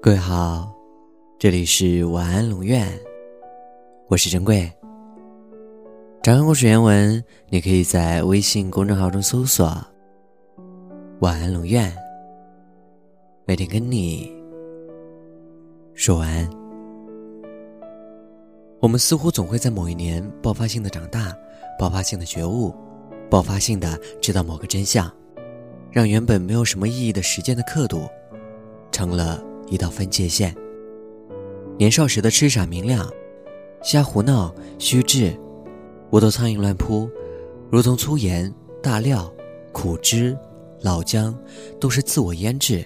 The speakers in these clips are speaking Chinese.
各位好，这里是晚安龙院，我是珍贵。查看故事原文，你可以在微信公众号中搜索“晚安龙院”，每天跟你说晚安。我们似乎总会在某一年爆发性的长大，爆发性的觉悟，爆发性的知道某个真相，让原本没有什么意义的时间的刻度，成了一道分界线。年少时的痴傻明亮，瞎胡闹虚掷，无头苍蝇乱扑，如同粗盐、大料、苦汁、老姜，都是自我腌制，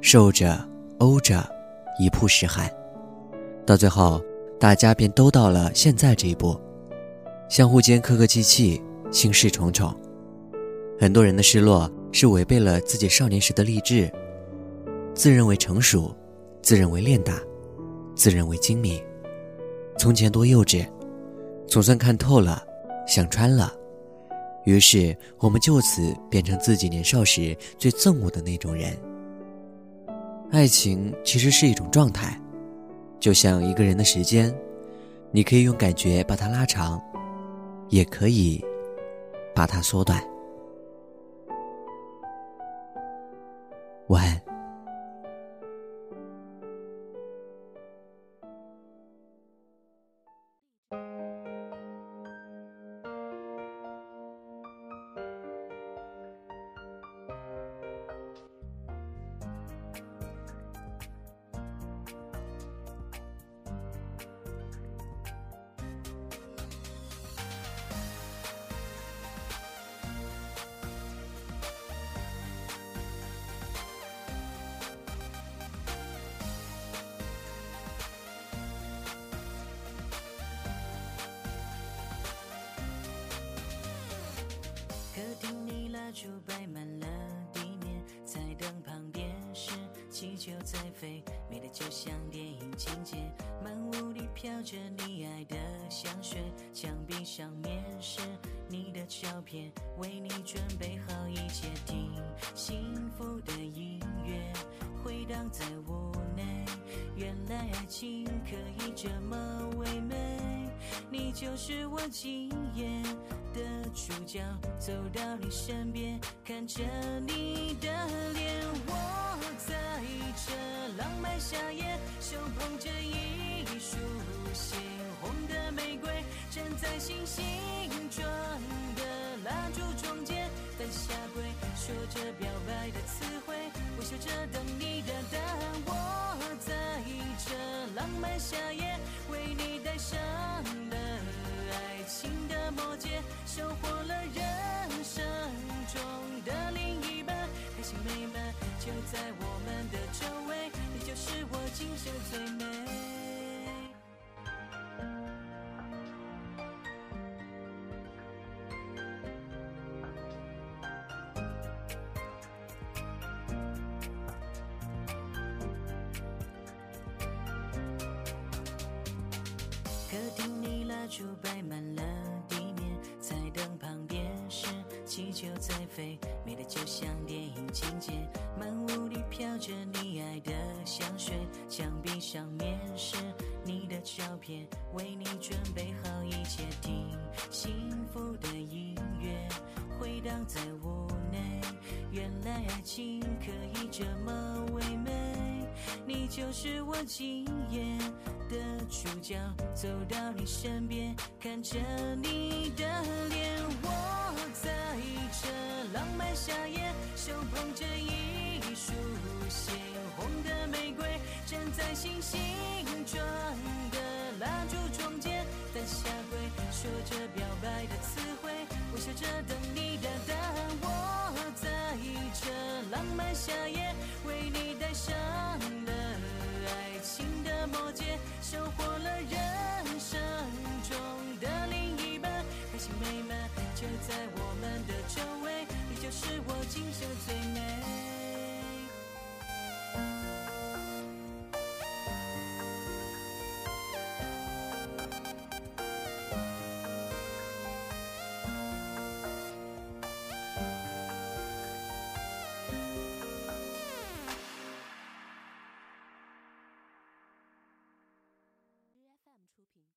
受着沤着，一曝十寒，到最后。大家便都到了现在这一步，相互间客客气气，心事重重。很多人的失落是违背了自己少年时的励志，自认为成熟，自认为练达，自认为精明。从前多幼稚，总算看透了，想穿了。于是我们就此变成自己年少时最憎恶的那种人。爱情其实是一种状态。就像一个人的时间，你可以用感觉把它拉长，也可以把它缩短。晚安。气球在飞，美的就像电影情节。满屋里飘着你爱的香水，墙壁上面是你的照片，为你准备好一切，听幸福的音乐回荡在屋内。原来爱情可以这么唯美，你就是我今夜。的主角走到你身边，看着你的脸，我在这浪漫夏夜，手捧着一束鲜红的玫瑰，站在星星状的蜡烛中间，单下跪，说着表白的词汇，微笑着等你的在我们的周围，你就是我今生最美。客厅里蜡烛摆满了气球在飞，美的就像电影情节。满屋里飘着你爱的香水，墙壁上面是你的照片，为你准备好一切，听幸福的音乐回荡在屋内。原来爱情可以这么唯美，你就是我今夜。的主角走到你身边，看着你的脸，浪漫夏夜，手捧着一束鲜红的玫瑰，站在星星装的蜡烛中间，翻下跪，说着表白的词汇，微笑着等你的答案。我在这浪漫夏夜，为你戴上了爱情的魔戒。收获了人生中的另一半，开心美满就在我是我今生最